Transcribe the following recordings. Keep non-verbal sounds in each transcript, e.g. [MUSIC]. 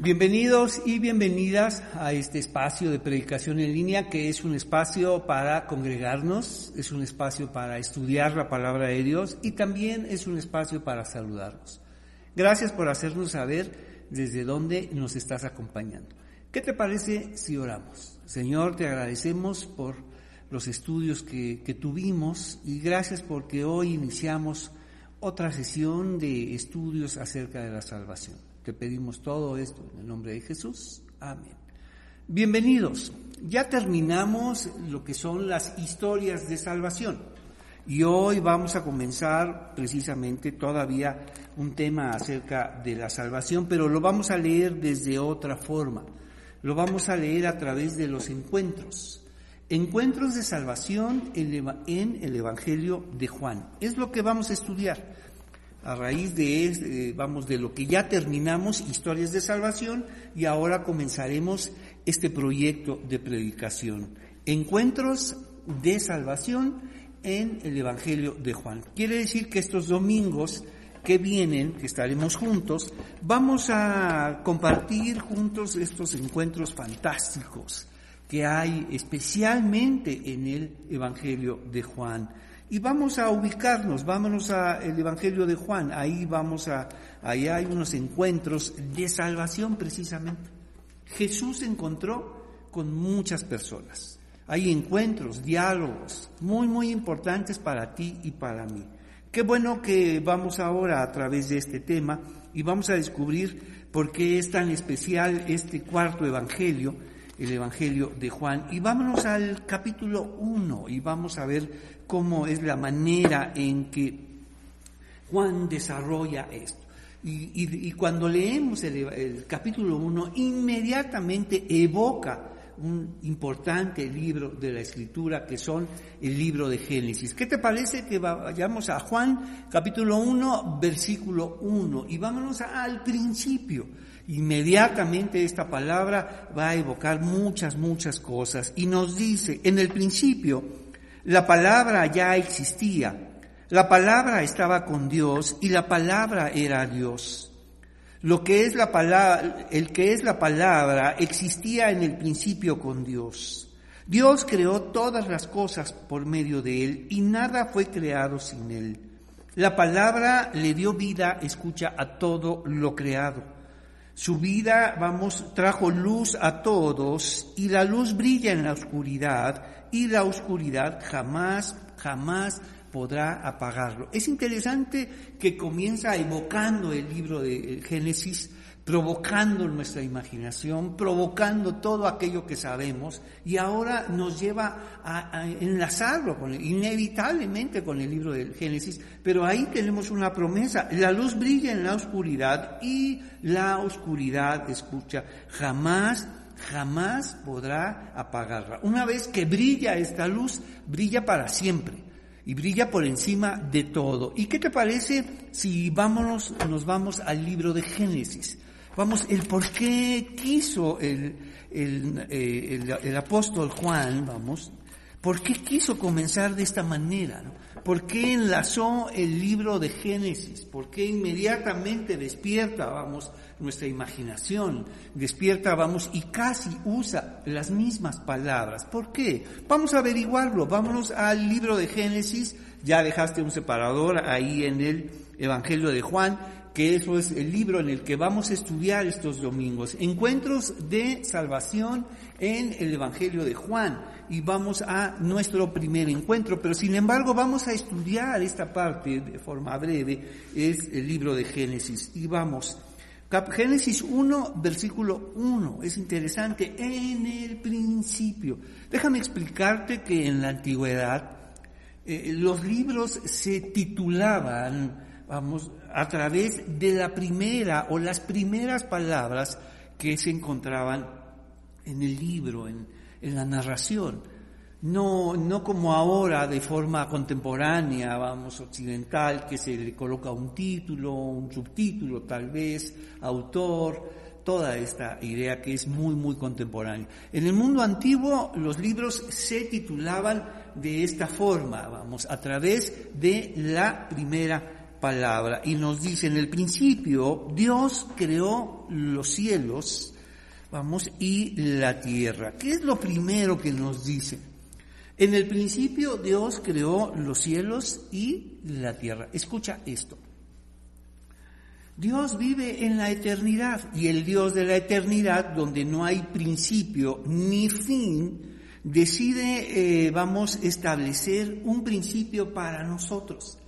Bienvenidos y bienvenidas a este espacio de predicación en línea que es un espacio para congregarnos, es un espacio para estudiar la palabra de Dios y también es un espacio para saludarnos. Gracias por hacernos saber desde dónde nos estás acompañando. ¿Qué te parece si oramos? Señor, te agradecemos por los estudios que, que tuvimos y gracias porque hoy iniciamos otra sesión de estudios acerca de la salvación. Te pedimos todo esto en el nombre de Jesús. Amén. Bienvenidos. Ya terminamos lo que son las historias de salvación. Y hoy vamos a comenzar precisamente todavía un tema acerca de la salvación, pero lo vamos a leer desde otra forma. Lo vamos a leer a través de los encuentros. Encuentros de salvación en el Evangelio de Juan. Es lo que vamos a estudiar a raíz de, eh, vamos, de lo que ya terminamos, historias de salvación, y ahora comenzaremos este proyecto de predicación. Encuentros de salvación en el Evangelio de Juan. Quiere decir que estos domingos que vienen, que estaremos juntos, vamos a compartir juntos estos encuentros fantásticos que hay especialmente en el Evangelio de Juan. Y vamos a ubicarnos, vámonos al Evangelio de Juan, ahí vamos a, ahí hay unos encuentros de salvación precisamente. Jesús se encontró con muchas personas. Hay encuentros, diálogos muy, muy importantes para ti y para mí. Qué bueno que vamos ahora a través de este tema y vamos a descubrir por qué es tan especial este cuarto Evangelio, el Evangelio de Juan. Y vámonos al capítulo 1 y vamos a ver cómo es la manera en que Juan desarrolla esto. Y, cuando leemos el, capítulo 1, inmediatamente evoca un importante libro de la escritura que son el libro de Génesis. ¿Qué te parece que vayamos a Juan capítulo 1, versículo 1 y vámonos al principio? Inmediatamente esta palabra va a evocar muchas, muchas cosas y nos dice, en el principio, la palabra ya existía. La palabra estaba con Dios y la palabra era Dios. Lo que es la palabra, el que es la palabra existía en el principio con Dios. Dios creó todas las cosas por medio de él y nada fue creado sin él. La palabra le dio vida, escucha, a todo lo creado. Su vida, vamos, trajo luz a todos y la luz brilla en la oscuridad y la oscuridad jamás, jamás podrá apagarlo. Es interesante que comienza evocando el libro de Génesis, provocando nuestra imaginación, provocando todo aquello que sabemos y ahora nos lleva a, enlazarlo con inevitablemente con el libro del Génesis, pero ahí tenemos una promesa, la luz brilla en la oscuridad y la oscuridad, escucha, jamás jamás podrá apagarla. Una vez que brilla esta luz, brilla para siempre y brilla por encima de todo. ¿Y qué te parece si vámonos, nos vamos al libro de Génesis? Vamos, el por qué quiso el, el, eh, el, apóstol Juan, vamos, ¿Por qué quiso comenzar de esta manera? ¿Por qué enlazó el libro de Génesis? ¿Por qué inmediatamente despierta, vamos, nuestra imaginación? Despierta, vamos, y casi usa las mismas palabras. ¿Por qué? Vamos a averiguarlo. Vámonos al libro de Génesis. Ya dejaste un separador ahí en el Evangelio de Juan que eso es el libro en el que vamos a estudiar estos domingos. Encuentros de salvación en el Evangelio de Juan. Y vamos a nuestro primer encuentro, pero sin embargo vamos a estudiar esta parte de forma breve, es el libro de Génesis. Y vamos, Génesis 1, versículo 1, es interesante, en el principio. Déjame explicarte que en la antigüedad eh, los libros se titulaban vamos, a través de la primera o las primeras palabras que se encontraban en el libro, en, la narración. No, no como ahora de forma contemporánea, vamos, occidental, que se le coloca un título, un subtítulo, tal vez, autor, toda esta idea que es muy, muy contemporánea. En el mundo antiguo los libros se titulaban de esta forma, vamos, a través de la primera palabra y nos dice, en el principio Dios creó los cielos, vamos, y la tierra. ¿Qué es lo primero que nos dice? En el principio Dios creó los cielos y la tierra. Escucha esto. Dios vive en la eternidad y el Dios de la eternidad, donde no hay principio ni fin, decide, eh, vamos, establecer un principio para nosotros.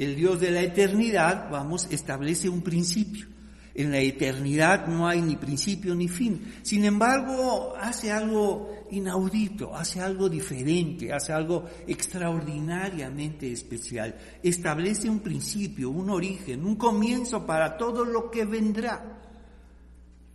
El Dios de la eternidad, vamos, establece un principio. En la eternidad no hay ni principio ni fin. Sin embargo, hace algo inaudito, hace algo diferente, hace algo extraordinariamente especial. Establece un principio, un origen, un comienzo para todo lo que vendrá.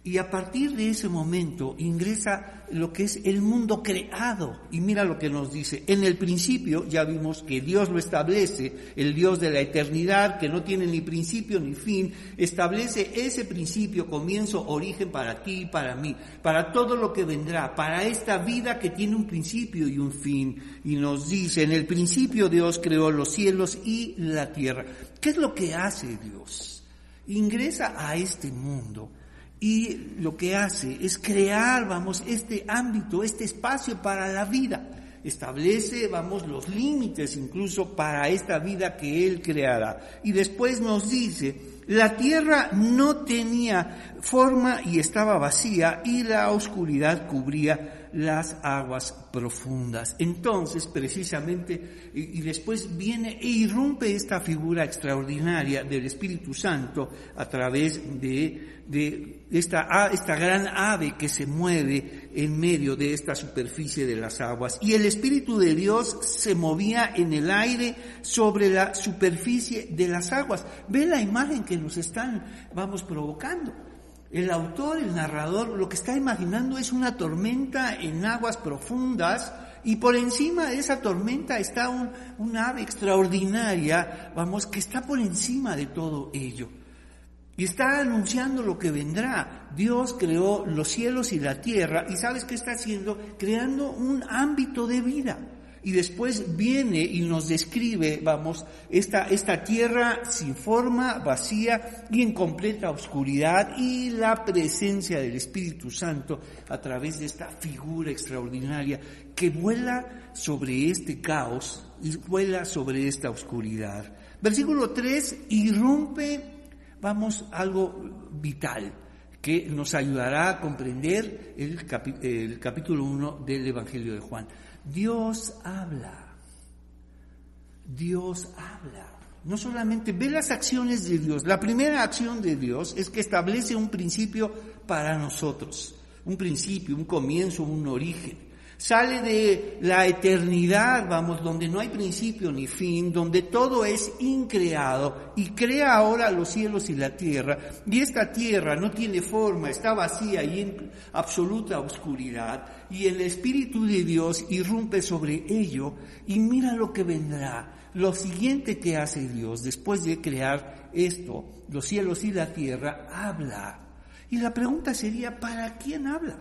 Y a partir de ese momento ingresa lo que es el mundo creado. Y mira lo que nos dice. En el principio ya vimos que Dios lo establece, el Dios de la eternidad, que no tiene ni principio ni fin, establece ese principio, comienzo, origen para ti y para mí, para todo lo que vendrá, para esta vida que tiene un principio y un fin. Y nos dice, en el principio Dios creó los cielos y la tierra. ¿Qué es lo que hace Dios? Ingresa a este mundo y lo que hace es crear, vamos, este ámbito, este espacio para la vida. Establece, vamos, los límites incluso para esta vida que Él creará. Y después nos dice, la tierra no tenía forma y estaba vacía y la oscuridad cubría las aguas profundas. Entonces, precisamente, y, después viene e irrumpe esta figura extraordinaria del Espíritu Santo a través de, de esta, esta gran ave que se mueve en medio de esta superficie de las aguas. Y el Espíritu de Dios se movía en el aire sobre la superficie de las aguas. Ve la imagen que nos están, vamos, provocando. El autor, el narrador, lo que está imaginando es una tormenta en aguas profundas y por encima de esa tormenta está un, ave extraordinaria, vamos, que está por encima de todo ello. Y está anunciando lo que vendrá. Dios creó los cielos y la tierra y sabes qué está haciendo? Creando un ámbito de vida y después viene y nos describe, vamos, esta, esta tierra sin forma, vacía y en completa oscuridad y la presencia del Espíritu Santo a través de esta figura extraordinaria que vuela sobre este caos y vuela sobre esta oscuridad. Versículo 3 irrumpe, vamos, algo vital que nos ayudará a comprender el, el capítulo 1 del Evangelio de Juan. Dios habla. Dios habla. No solamente ve las acciones de Dios. La primera acción de Dios es que establece un principio para nosotros. Un principio, un comienzo, un origen sale de la eternidad, vamos, donde no hay principio ni fin, donde todo es increado y crea ahora los cielos y la tierra. Y esta tierra no tiene forma, está vacía y en absoluta oscuridad. Y el Espíritu de Dios irrumpe sobre ello y mira lo que vendrá. Lo siguiente que hace Dios después de crear esto, los cielos y la tierra, habla. Y la pregunta sería, ¿para quién habla?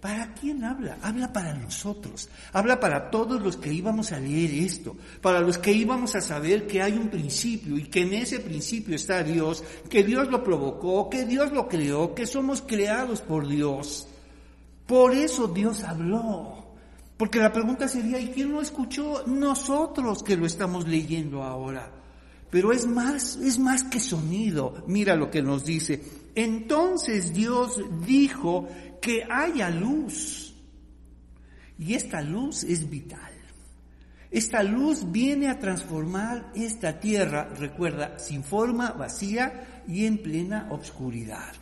¿Para quién habla? Habla para nosotros. Habla para todos los que íbamos a leer esto. Para los que íbamos a saber que hay un principio y que en ese principio está Dios, que Dios lo provocó, que Dios lo creó, que somos creados por Dios. Por eso Dios habló. Porque la pregunta sería, ¿y quién lo escuchó? Nosotros que lo estamos leyendo ahora. Pero es más, es más que sonido. Mira lo que nos dice. Entonces Dios dijo que haya luz. Y esta luz es vital. Esta luz viene a transformar esta tierra, recuerda, sin forma, vacía y en plena obscuridad.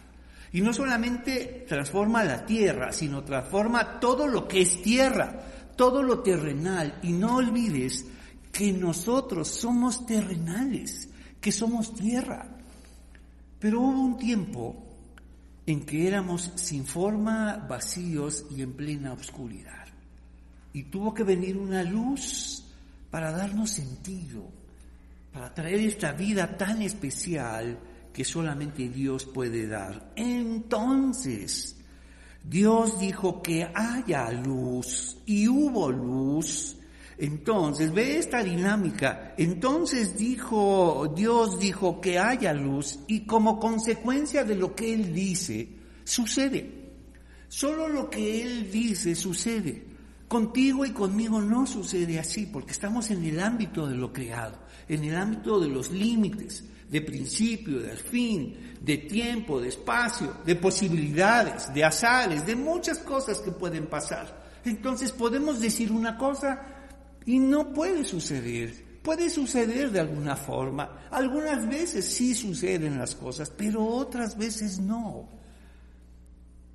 Y no solamente transforma la tierra, sino transforma todo lo que es tierra, todo lo terrenal. Y no olvides que nosotros somos terrenales, que somos tierra. Pero hubo un tiempo en que éramos sin forma, vacíos y en plena oscuridad. Y tuvo que venir una luz para darnos sentido, para traer esta vida tan especial que solamente Dios puede dar. Entonces, Dios dijo que haya luz y hubo luz. Entonces, ve esta dinámica. Entonces dijo, Dios dijo que haya luz y como consecuencia de lo que Él dice, sucede. Solo lo que Él dice sucede. Contigo y conmigo no sucede así, porque estamos en el ámbito de lo creado, en el ámbito de los límites, de principio, de fin, de tiempo, de espacio, de posibilidades, de azares, de muchas cosas que pueden pasar. Entonces podemos decir una cosa y no puede suceder. Puede suceder de alguna forma. Algunas veces sí suceden las cosas, pero otras veces no.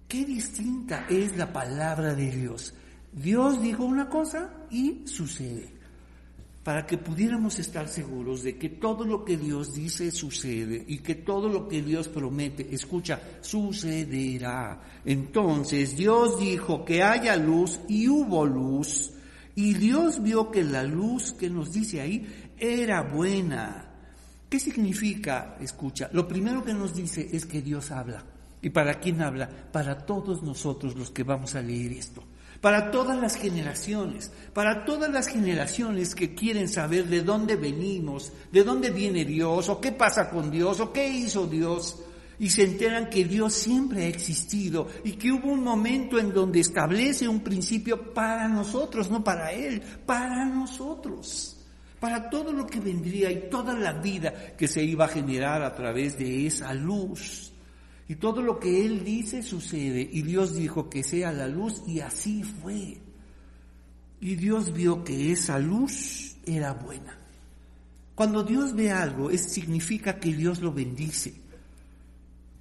Qué distinta es la palabra de Dios. Dios dijo una cosa y sucede. Para que pudiéramos estar seguros de que todo lo que Dios dice sucede y que todo lo que Dios promete, escucha, sucederá. Entonces Dios dijo que haya luz y hubo luz. Y Dios vio que la luz que nos dice ahí era buena. ¿Qué significa? Escucha, lo primero que nos dice es que Dios habla. ¿Y para quién habla? Para todos nosotros los que vamos a leer esto. Para todas las generaciones, para todas las generaciones que quieren saber de dónde venimos, de dónde viene Dios, o qué pasa con Dios, o qué hizo Dios y se enteran que Dios siempre ha existido y que hubo un momento en donde establece un principio para nosotros, no para Él, para nosotros, para todo lo que vendría y toda la vida que se iba a generar a través de esa luz. Y todo lo que Él dice sucede y Dios dijo que sea la luz y así fue. Y Dios vio que esa luz era buena. Cuando Dios ve algo, es, significa que Dios lo bendice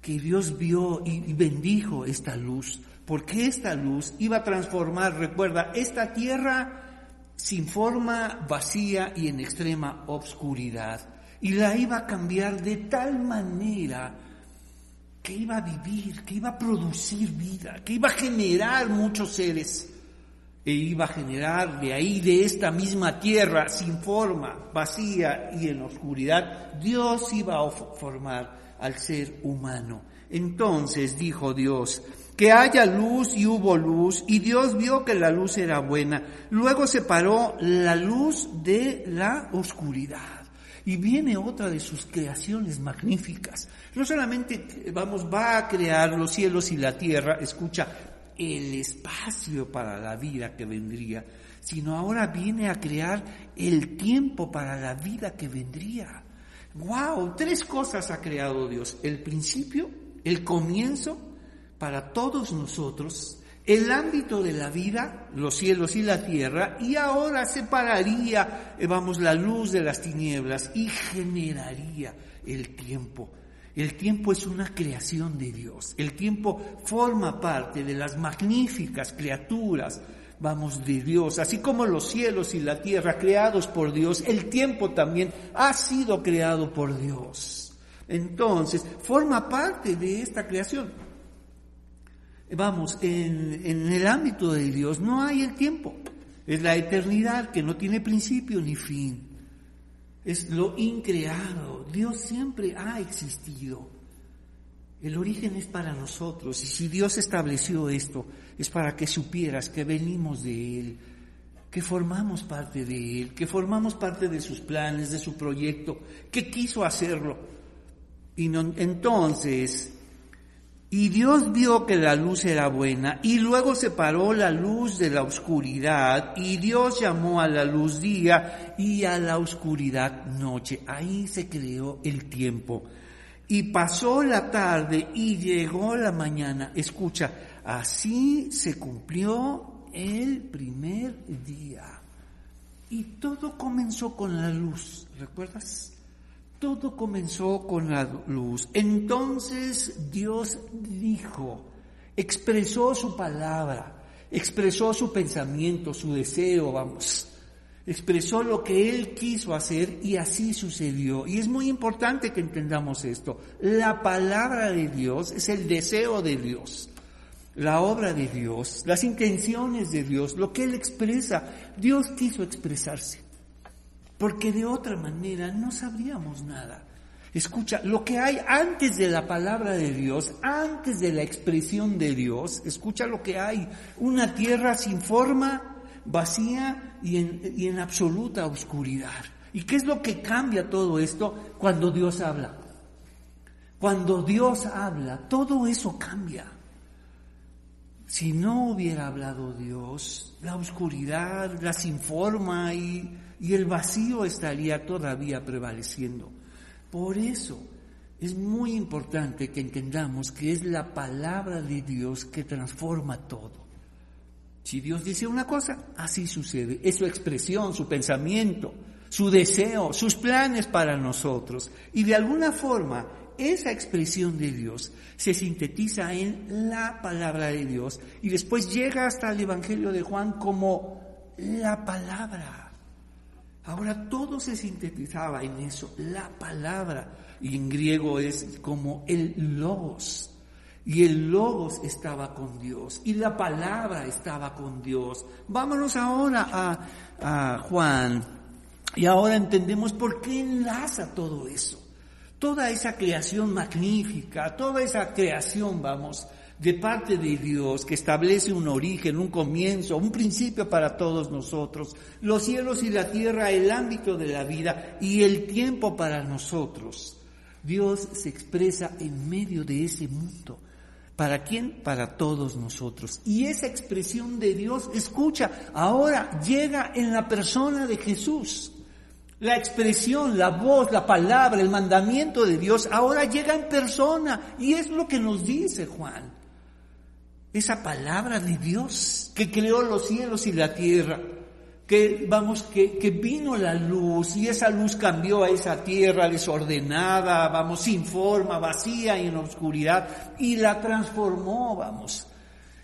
que Dios vio y bendijo esta luz, porque esta luz iba a transformar, recuerda, esta tierra sin forma, vacía y en extrema obscuridad, y la iba a cambiar de tal manera que iba a vivir, que iba a producir vida, que iba a generar muchos seres, e iba a generar de ahí, de esta misma tierra, sin forma, vacía y en oscuridad, Dios iba a formar al ser humano. Entonces dijo Dios, que haya luz y hubo luz, y Dios vio que la luz era buena. Luego separó la luz de la oscuridad. Y viene otra de sus creaciones magníficas. No solamente, vamos, va a crear los cielos y la tierra, escucha, el espacio para la vida que vendría, sino ahora viene a crear el tiempo para la vida que vendría. ¡Wow! Tres cosas ha creado Dios. El principio, el comienzo para todos nosotros, el ámbito de la vida, los cielos y la tierra, y ahora separaría, eh, vamos, la luz de las tinieblas y generaría el tiempo. El tiempo es una creación de Dios. El tiempo forma parte de las magníficas criaturas vamos, de Dios. Así como los cielos y la tierra creados por Dios, el tiempo también ha sido creado por Dios. Entonces, forma parte de esta creación. Vamos, en, en el ámbito de Dios no hay el tiempo. Es la eternidad que no tiene principio ni fin. Es lo increado. Dios siempre ha existido. El origen es para nosotros y si Dios estableció esto es para que supieras que venimos de Él, que formamos parte de Él, que formamos parte de sus planes, de su proyecto, que quiso hacerlo. Y entonces, y Dios vio que la luz era buena y luego separó la luz de la oscuridad y Dios llamó a la luz día y a la oscuridad noche. Ahí se creó el tiempo. Y pasó la tarde y llegó la mañana. Escucha, así se cumplió el primer día. Y todo comenzó con la luz, ¿recuerdas? Todo comenzó con la luz. Entonces Dios dijo, expresó su palabra, expresó su pensamiento, su deseo, vamos expresó lo que él quiso hacer y así sucedió. Y es muy importante que entendamos esto. La palabra de Dios es el deseo de Dios, la obra de Dios, las intenciones de Dios, lo que él expresa. Dios quiso expresarse, porque de otra manera no sabríamos nada. Escucha, lo que hay antes de la palabra de Dios, antes de la expresión de Dios, escucha lo que hay, una tierra sin forma, vacía y en, y en absoluta oscuridad. ¿Y qué es lo que cambia todo esto cuando Dios habla? Cuando Dios habla, todo eso cambia. Si no hubiera hablado Dios, la oscuridad las informa y, y el vacío estaría todavía prevaleciendo. Por eso es muy importante que entendamos que es la palabra de Dios que transforma todo. Si Dios dice una cosa, así sucede. Es su expresión, su pensamiento, su deseo, sus planes para nosotros. Y de alguna forma, esa expresión de Dios se sintetiza en la palabra de Dios y después llega hasta el Evangelio de Juan como la palabra. Ahora todo se sintetizaba en eso, la palabra. Y en griego es como el logos. Y el logos estaba con Dios. Y la palabra estaba con Dios. Vámonos ahora a, a Juan. Y ahora entendemos por qué enlaza todo eso. Toda esa creación magnífica, toda esa creación, vamos, de parte de Dios que establece un origen, un comienzo, un principio para todos nosotros, los cielos y la tierra, el ámbito de la vida y el tiempo para nosotros. Dios se expresa en medio de ese mundo. ¿Para quién? Para todos nosotros. Y esa expresión de Dios, escucha, ahora llega en la persona de Jesús. La expresión, la voz, la palabra, el mandamiento de Dios ahora llega en persona. Y es lo que nos dice Juan. Esa palabra de Dios que creó los cielos y la tierra que vamos, que, que, vino la luz y esa luz cambió a esa tierra desordenada, vamos, sin forma, vacía y en oscuridad, y la transformó, vamos,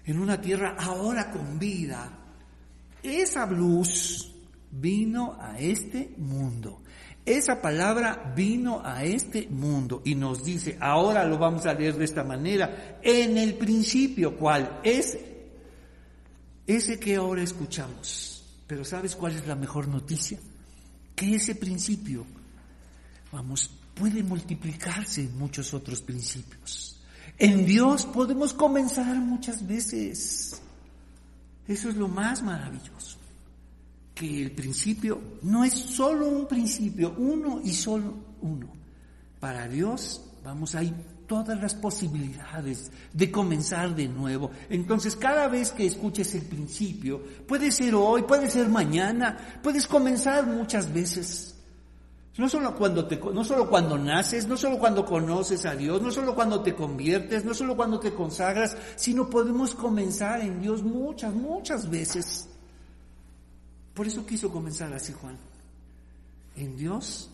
en una tierra ahora con vida. Esa luz vino a este mundo. Esa palabra vino a este mundo y nos dice, ahora lo vamos a leer de esta manera, en el principio, ¿cuál es? Ese que ahora escuchamos pero ¿sabes cuál es la mejor noticia? Que ese principio, vamos, puede multiplicarse en muchos otros principios. En Dios podemos comenzar muchas veces. Eso es lo más maravilloso. Que el principio no es solo un principio, uno y solo uno. Para Dios, vamos, hay todas las posibilidades de comenzar de nuevo. Entonces, cada vez que escuches el principio, puede ser hoy, puede ser mañana, puedes comenzar muchas veces. No solo cuando te, no solo cuando naces, no solo cuando conoces a Dios, no solo cuando te conviertes, no solo cuando te consagras, sino podemos comenzar en Dios muchas, muchas veces. Por eso quiso comenzar así Juan. En Dios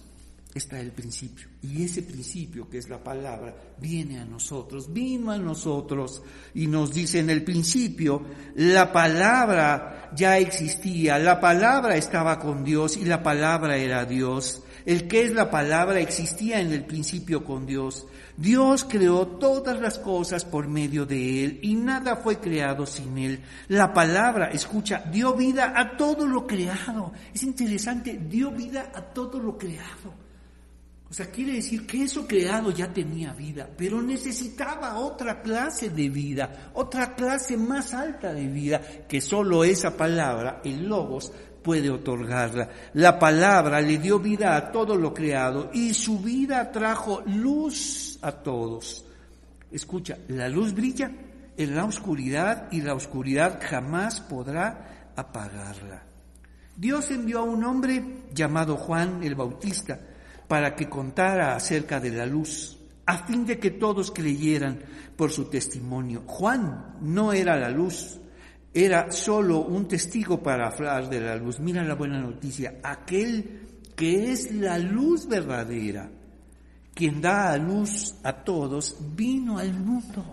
está el principio. Y ese principio, que es la palabra, viene a nosotros, vino a nosotros y nos dice en el principio, la palabra ya existía, la palabra estaba con Dios y la palabra era Dios. El que es la palabra existía en el principio con Dios. Dios creó todas las cosas por medio de Él y nada fue creado sin Él. La palabra, escucha, dio vida a todo lo creado. Es interesante, dio vida a todo lo creado. O sea, quiere decir que eso creado ya tenía vida, pero necesitaba otra clase de vida, otra clase más alta de vida, que solo esa palabra, el logos, puede otorgarla. La palabra le dio vida a todo lo creado y su vida trajo luz a todos. Escucha, la luz brilla en la oscuridad y la oscuridad jamás podrá apagarla. Dios envió a un hombre llamado Juan el Bautista, para que contara acerca de la luz, a fin de que todos creyeran por su testimonio. Juan no era la luz, era solo un testigo para hablar de la luz. Mira la buena noticia, aquel que es la luz verdadera, quien da a luz a todos, vino al mundo.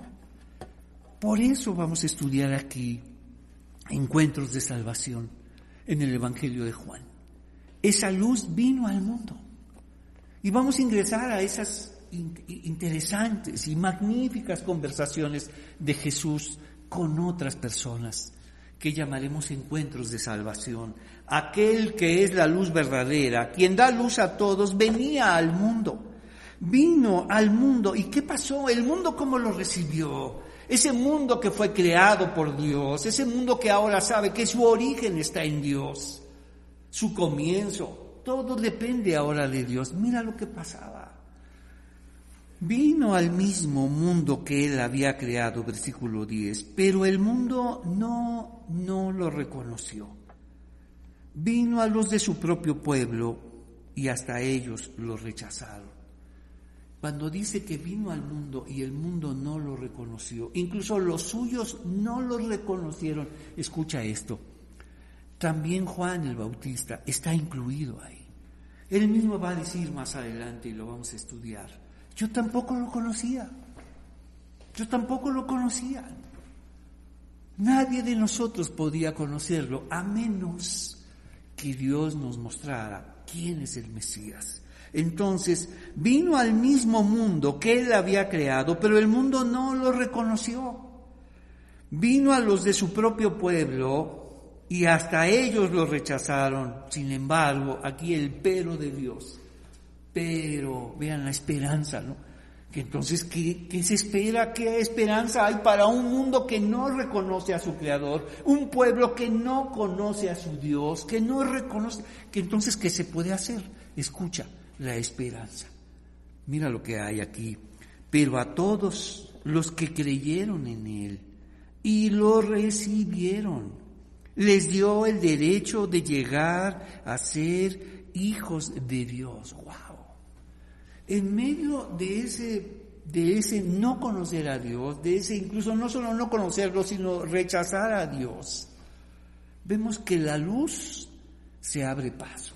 Por eso vamos a estudiar aquí encuentros de salvación en el Evangelio de Juan. Esa luz vino al mundo. Y vamos a ingresar a esas interesantes y magníficas conversaciones de Jesús con otras personas que llamaremos encuentros de salvación. Aquel que es la luz verdadera, quien da luz a todos, venía al mundo. Vino al mundo. ¿Y qué pasó? ¿El mundo cómo lo recibió? ese mundo que fue creado por Dios, ese mundo que ahora sabe que su origen está en Dios, su comienzo, todo depende ahora de Dios. Mira lo que pasaba. Vino al mismo mundo que él había creado, versículo 10, pero el mundo no, no lo reconoció. Vino a los de su propio pueblo y hasta ellos lo rechazaron. Cuando dice que vino al mundo y el mundo no lo reconoció, incluso los suyos no lo reconocieron, escucha esto, también Juan el Bautista está incluido ahí. Él mismo va a decir más adelante y lo vamos a estudiar. Yo tampoco lo conocía. Yo tampoco lo conocía. Nadie de nosotros podía conocerlo a menos que Dios nos mostrara quién es el Mesías. Entonces vino al mismo mundo que él había creado, pero el mundo no lo reconoció. Vino a los de su propio pueblo y hasta ellos lo rechazaron. Sin embargo, aquí el pero de Dios. Pero, vean la esperanza, ¿no? Que entonces, ¿qué, ¿qué, se espera? ¿Qué esperanza hay para un mundo que no reconoce a su Creador? Un pueblo que no conoce a su Dios, que no reconoce, que entonces, ¿qué se puede hacer? Escucha, la esperanza. Mira lo que hay aquí. Pero a todos los que creyeron en Él y lo recibieron, les dio el derecho de llegar a ser hijos de Dios. ¡Wow! En medio de ese, de ese no conocer a Dios, de ese incluso no solo no conocerlo, sino rechazar a Dios, vemos que la luz se abre paso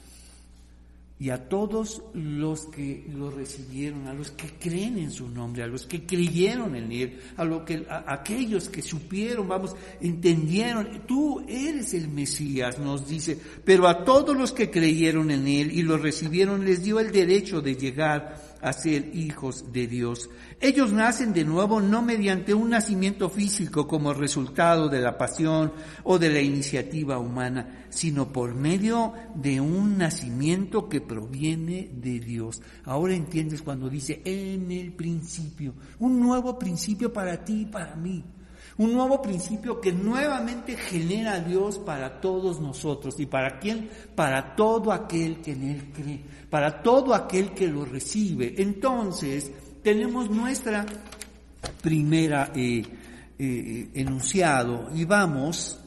y a todos los que lo recibieron, a los que creen en su nombre, a los que creyeron en él, a, lo que, a aquellos que supieron, vamos, entendieron, tú eres el Mesías, nos dice, pero a todos los que creyeron en él y lo recibieron les dio el derecho de llegar a ser hijos de Dios. Ellos nacen de nuevo no mediante un nacimiento físico como resultado de la pasión o de la iniciativa humana, sino por medio de un nacimiento que proviene de Dios. Ahora entiendes cuando dice en el principio, un nuevo principio para ti y para mí. Un nuevo principio que nuevamente genera Dios para todos nosotros. ¿Y para quién? Para todo aquel que en Él cree, para todo aquel que lo recibe. Entonces, tenemos nuestra primera eh, eh, enunciado y vamos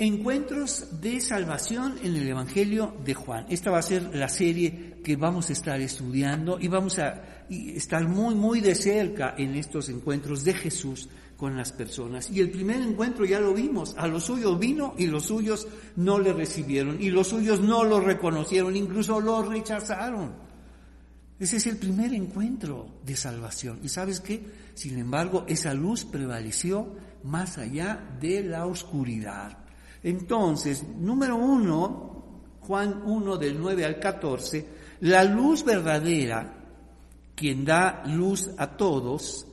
Encuentros de salvación en el Evangelio de Juan. Esta va a ser la serie que vamos a estar estudiando y vamos a estar muy, muy de cerca en estos encuentros de Jesús con las personas. Y el primer encuentro ya lo vimos, a los suyos vino y los suyos no le recibieron y los suyos no lo reconocieron, incluso lo rechazaron. Ese es el primer encuentro de salvación. ¿Y sabes qué? Sin embargo, esa luz prevaleció más allá de la oscuridad. Entonces, número uno, Juan 1 del 9 al 14, la luz verdadera, quien da luz a todos,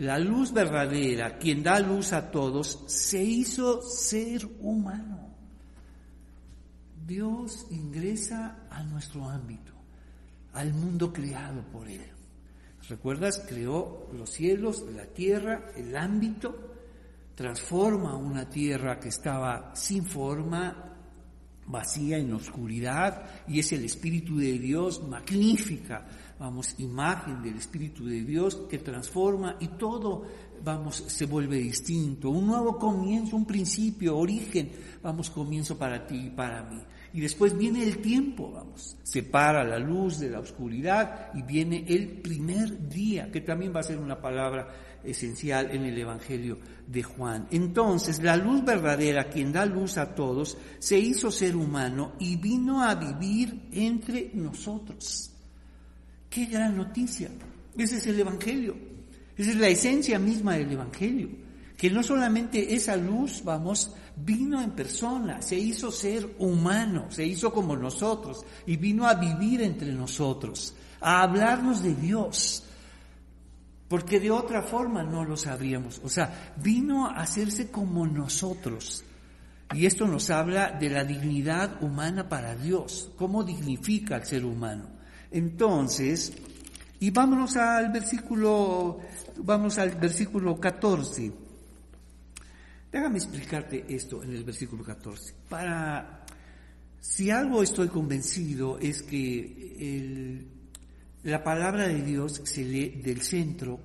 la luz verdadera, quien da luz a todos, se hizo ser humano. Dios ingresa a nuestro ámbito, al mundo creado por Él. ¿Recuerdas? Creó los cielos, la tierra, el ámbito, transforma una tierra que estaba sin forma, vacía en oscuridad, y es el Espíritu de Dios magnífica vamos, imagen del Espíritu de Dios que transforma y todo, vamos, se vuelve distinto. Un nuevo comienzo, un principio, origen, vamos, comienzo para ti y para mí. Y después viene el tiempo, vamos, separa la luz de la oscuridad y viene el primer día, que también va a ser una palabra esencial en el Evangelio de Juan. Entonces, la luz verdadera, quien da luz a todos, se hizo ser humano y vino a vivir entre nosotros. Qué gran noticia. Ese es el Evangelio. Esa es la esencia misma del Evangelio. Que no solamente esa luz, vamos, vino en persona, se hizo ser humano, se hizo como nosotros y vino a vivir entre nosotros, a hablarnos de Dios. Porque de otra forma no lo sabríamos. O sea, vino a hacerse como nosotros. Y esto nos habla de la dignidad humana para Dios, cómo dignifica al ser humano. Entonces, Y vámonos al versículo, vamos al versículo 14. Déjame explicarte esto en el versículo 14. Para, si algo estoy convencido es que la palabra de Dios se lee del centro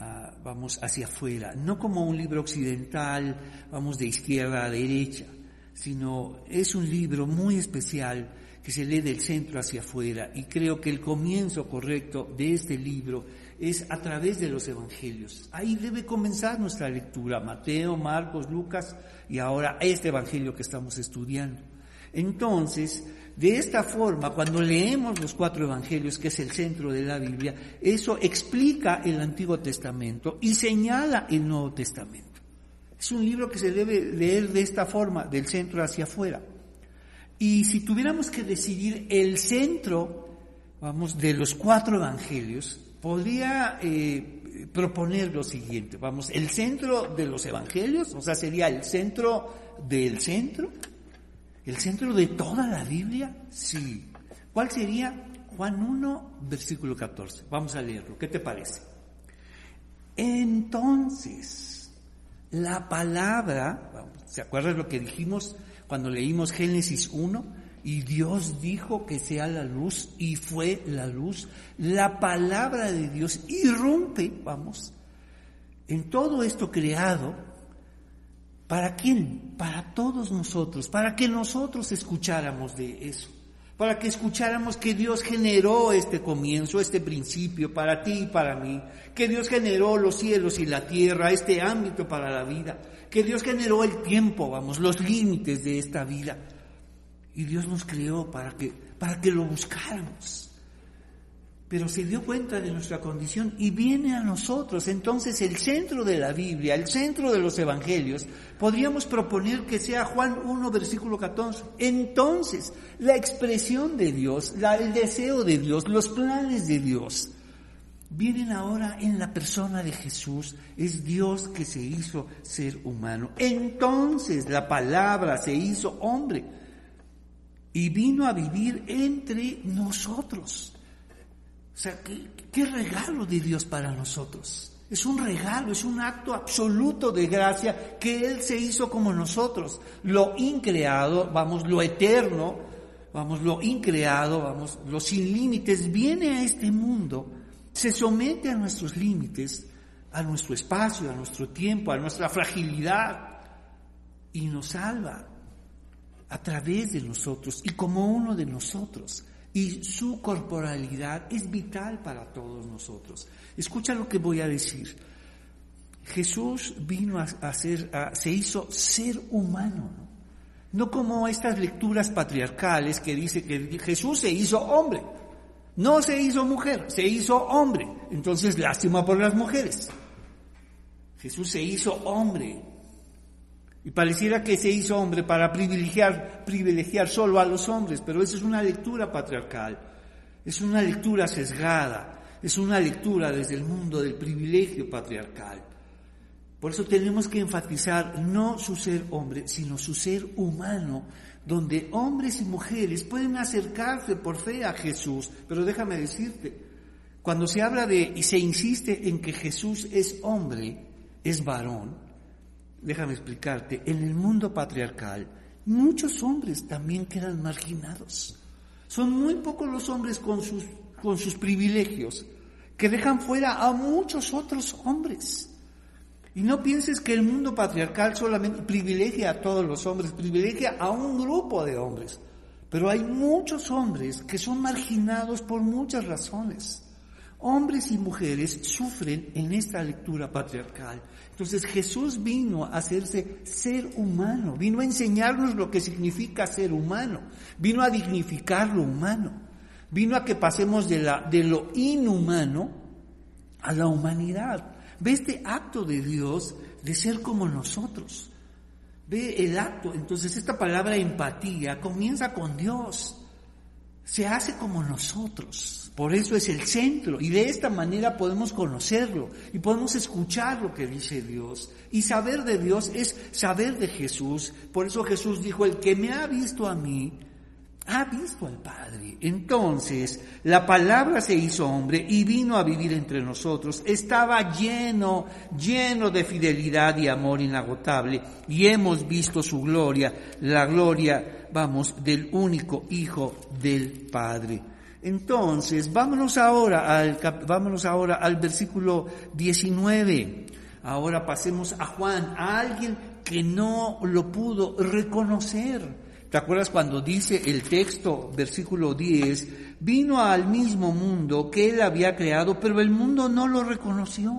Ah, vamos hacia afuera, no como un libro occidental, vamos de izquierda a derecha, sino es un libro muy especial que se lee del centro hacia afuera y creo que el comienzo correcto de este libro es a través de los evangelios. Ahí debe comenzar nuestra lectura, Mateo, Marcos, Lucas y ahora este evangelio que estamos estudiando. Entonces, de esta forma, cuando leemos los cuatro evangelios, que es el centro de la Biblia, eso explica el Antiguo Testamento y señala el Nuevo Testamento. Es un libro que se debe leer de esta forma, del centro hacia afuera. Y si tuviéramos que decidir el centro, vamos, de los cuatro evangelios, podría eh, proponer lo siguiente, vamos, el centro de los evangelios, o sea, sería el centro del centro, ¿El centro de toda la Biblia? Sí. ¿Cuál sería? Juan 1, versículo 14. Vamos a leerlo. ¿Qué te parece? Entonces, la palabra, ¿se acuerdan lo que dijimos cuando leímos Génesis 1? Y Dios dijo que sea la luz y fue la luz. La palabra de Dios irrumpe, vamos, en todo esto creado ¿Para quién? Para todos nosotros, para que nosotros escucháramos de eso, para que escucháramos que Dios generó este comienzo, este principio para ti y para mí, que Dios generó los cielos y la tierra, este ámbito para la vida, que Dios generó el tiempo, vamos, los límites de esta vida. Y Dios nos creó para que, para que lo buscáramos pero se dio cuenta de nuestra condición y viene a nosotros. Entonces el centro de la Biblia, el centro de los Evangelios, podríamos proponer que sea Juan 1, versículo 14. Entonces, la expresión de Dios, el deseo de Dios, los planes de Dios, vienen ahora en la persona de Jesús. Es Dios que se hizo ser humano. Entonces la palabra se hizo hombre y vino a vivir entre nosotros. O sea, ¿qué, regalo de Dios para nosotros. Es un regalo, es un acto absoluto de gracia que Él se hizo como nosotros. Lo increado, vamos, lo eterno, vamos, lo increado, vamos, lo sin límites, viene a este mundo, se somete a nuestros límites, a nuestro espacio, a nuestro tiempo, a nuestra fragilidad y nos salva a través de nosotros y como uno de nosotros y su corporalidad es vital para todos nosotros. Escucha lo que voy a decir. Jesús vino a, ser, se hizo ser humano, ¿no? no como estas lecturas patriarcales que dice que Jesús se hizo hombre, no se hizo mujer, se hizo hombre. Entonces, lástima por las mujeres. Jesús se hizo hombre, y pareciera que se hizo hombre para privilegiar, privilegiar solo a los hombres, pero eso es una lectura patriarcal, es una lectura sesgada, es una lectura desde el mundo del privilegio patriarcal. Por eso tenemos que enfatizar no su ser hombre, sino su ser humano, donde hombres y mujeres pueden acercarse por fe a Jesús. Pero déjame decirte, cuando se habla de y se insiste en que Jesús es hombre, es varón, déjame explicarte, en el mundo patriarcal muchos hombres también quedan marginados. Son muy pocos los hombres con sus, con sus privilegios que dejan fuera a muchos otros hombres. Y no pienses que el mundo patriarcal solamente privilegia a todos los hombres, privilegia a un grupo de hombres. Pero hay muchos hombres que son marginados por muchas razones. Hombres y mujeres sufren en esta lectura patriarcal. Entonces Jesús vino a hacerse ser humano, vino a enseñarnos lo que significa ser humano, vino a dignificar lo humano, vino a que pasemos de, la, de lo inhumano a la humanidad. Ve este acto de Dios de ser como nosotros. Ve el acto, entonces esta palabra empatía comienza con Dios, se hace como nosotros. Por eso es el centro y de esta manera podemos conocerlo y podemos escuchar lo que dice Dios. Y saber de Dios es saber de Jesús. Por eso Jesús dijo, el que me ha visto a mí, ha visto al Padre. Entonces, la palabra se hizo hombre y vino a vivir entre nosotros. Estaba lleno, lleno de fidelidad y amor inagotable. Y hemos visto su gloria, la gloria, vamos, del único Hijo del Padre. Entonces, vámonos ahora al, vámonos ahora al versículo 19. Ahora pasemos a Juan, a alguien que no lo pudo reconocer ¿Te acuerdas cuando dice el texto, versículo 10, vino al mismo mundo que él había creado, pero el mundo no lo reconoció?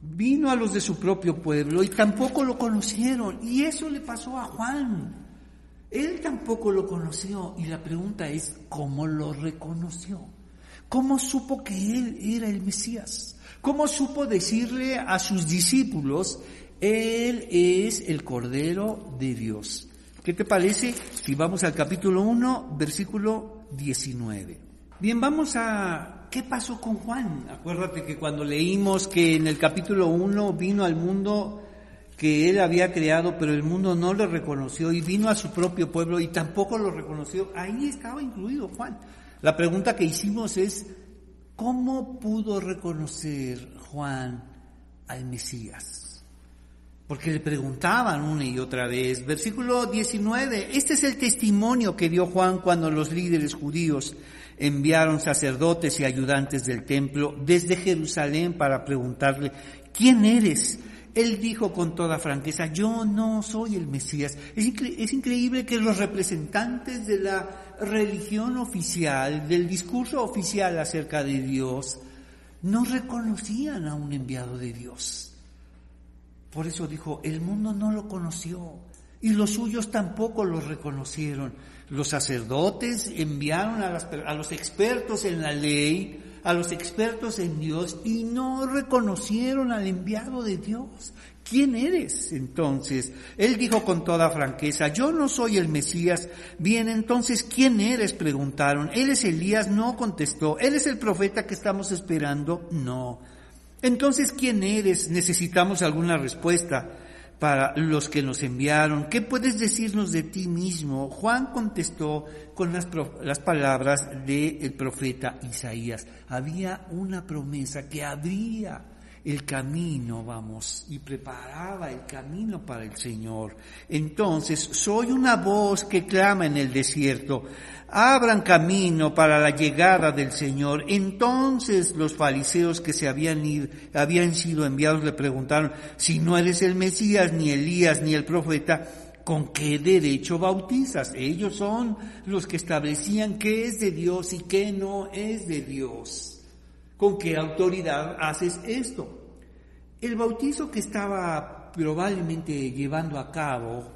Vino a los de su propio pueblo y tampoco lo conocieron. Y eso le pasó a Juan. Él tampoco lo conoció. Y la pregunta es, ¿cómo lo reconoció? ¿Cómo supo que él era el Mesías? ¿Cómo supo decirle a sus discípulos, Él es el Cordero de Dios? ¿Qué te parece si vamos al capítulo 1, versículo 19? Bien, vamos a... ¿Qué pasó con Juan? Acuérdate que cuando leímos que en el capítulo 1 vino al mundo que él había creado, pero el mundo no lo reconoció y vino a su propio pueblo y tampoco lo reconoció, ahí estaba incluido Juan. La pregunta que hicimos es, ¿cómo pudo reconocer Juan al Mesías? Porque le preguntaban una y otra vez. Versículo 19. Este es el testimonio que dio Juan cuando los líderes judíos enviaron sacerdotes y ayudantes del templo desde Jerusalén para preguntarle, ¿quién eres? Él dijo con toda franqueza, yo no soy el Mesías. Es, increíble que los representantes de la religión oficial, del discurso oficial acerca de Dios, no reconocían a un enviado de Dios. Por eso dijo, el mundo no lo conoció y los suyos tampoco lo reconocieron. Los sacerdotes enviaron a, los expertos en la ley, a los expertos en Dios y no reconocieron al enviado de Dios. ¿Quién eres? Entonces, él dijo con toda franqueza, yo no soy el Mesías. Bien, entonces, ¿quién eres? Preguntaron. ¿Él es Elías? No contestó. ¿Él es el profeta que estamos esperando? No. Entonces, ¿quién eres? Necesitamos alguna respuesta para los que nos enviaron. ¿Qué puedes decirnos de ti mismo? Juan contestó con las, las palabras del profeta Isaías. Había una promesa que abría el camino, vamos, y preparaba el camino para el Señor. Entonces, soy una voz que clama en el desierto abran camino para la llegada del Señor. Entonces los fariseos que se habían, ido, habían sido enviados le preguntaron, si no eres el Mesías, ni Elías, ni el profeta, ¿con qué derecho bautizas? Ellos son los que establecían qué es de Dios y qué no es de Dios. ¿Con qué autoridad haces esto? El bautizo que estaba probablemente llevando a cabo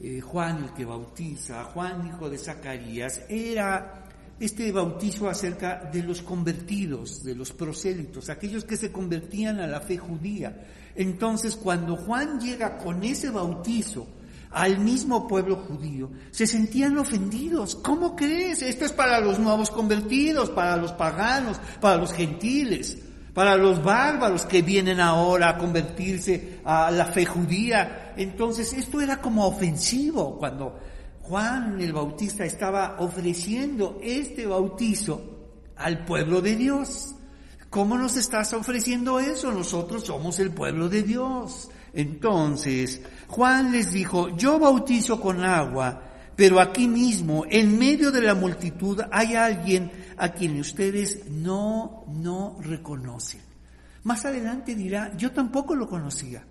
eh, Juan el que bautiza, Juan hijo de Zacarías, era este bautizo acerca de los convertidos, de los prosélitos, aquellos que se convertían a la fe judía. Entonces, cuando Juan llega con ese bautizo al mismo pueblo judío, se sentían ofendidos. ¿Cómo crees? Esto es para los nuevos convertidos, para los paganos, para los gentiles para los bárbaros que vienen ahora a convertirse a la fe judía. Entonces esto era como ofensivo cuando Juan el Bautista estaba ofreciendo este bautizo al pueblo de Dios. ¿Cómo nos estás ofreciendo eso? Nosotros somos el pueblo de Dios. Entonces, Juan les dijo, yo bautizo con agua, pero aquí mismo, en medio de la multitud, hay alguien a quien ustedes no, no reconocen. Más adelante dirá, yo tampoco lo conocía.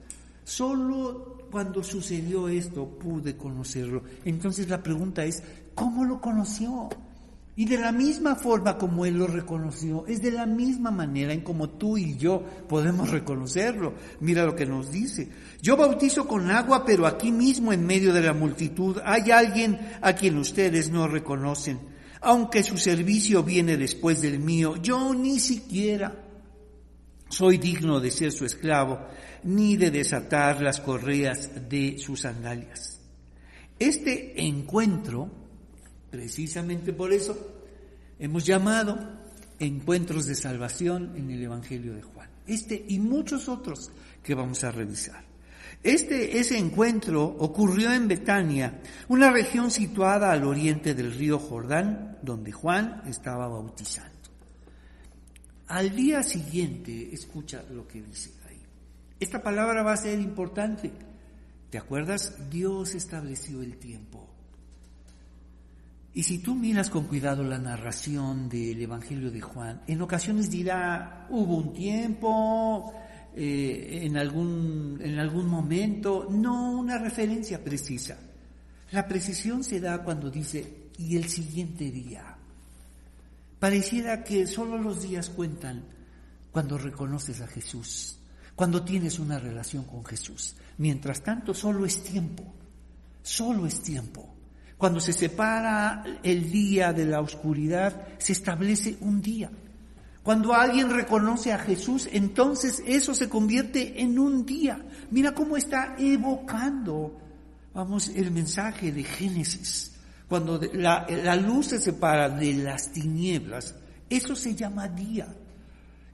Solo cuando sucedió esto pude conocerlo. Entonces la pregunta es, ¿cómo lo conoció? Y de la misma forma como Él lo reconoció, es de la misma manera en como tú y yo podemos reconocerlo. Mira lo que nos dice. Yo bautizo con agua, pero aquí mismo en medio de la multitud hay alguien a quien ustedes no reconocen. Aunque su servicio viene después del mío, yo ni siquiera soy digno de ser su esclavo, ni de desatar las correas de sus sandalias. Este encuentro Precisamente por eso hemos llamado encuentros de salvación en el Evangelio de Juan. Este y muchos otros que vamos a revisar. Este, ese encuentro ocurrió en Betania, una región situada al oriente del río Jordán, donde Juan estaba bautizando. Al día siguiente, escucha lo que dice ahí. Esta palabra va a ser importante. ¿Te acuerdas? Dios estableció el tiempo. Y si tú miras con cuidado la narración del Evangelio de Juan, en ocasiones dirá, hubo un tiempo, eh, en, algún, en algún momento, no una referencia precisa. La precisión se da cuando dice, y el siguiente día. Pareciera que solo los días cuentan cuando reconoces a Jesús, cuando tienes una relación con Jesús. Mientras tanto, solo es tiempo, solo es tiempo. Cuando se separa el día de la oscuridad, se establece un día. Cuando alguien reconoce a Jesús, entonces eso se convierte en un día. Mira cómo está evocando, vamos, el mensaje de Génesis. Cuando la, la luz se separa de las tinieblas, eso se llama día.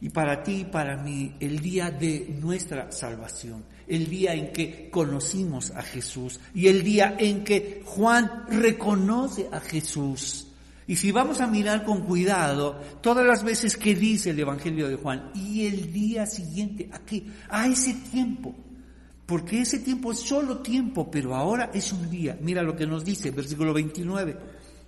Y para ti y para mí, el día de nuestra salvación el día en que conocimos a Jesús y el día en que Juan reconoce a Jesús. Y si vamos a mirar con cuidado todas las veces que dice el Evangelio de Juan y el día siguiente, ¿a qué? A ese tiempo. Porque ese tiempo es solo tiempo, pero ahora es un día. Mira lo que nos dice, versículo 29.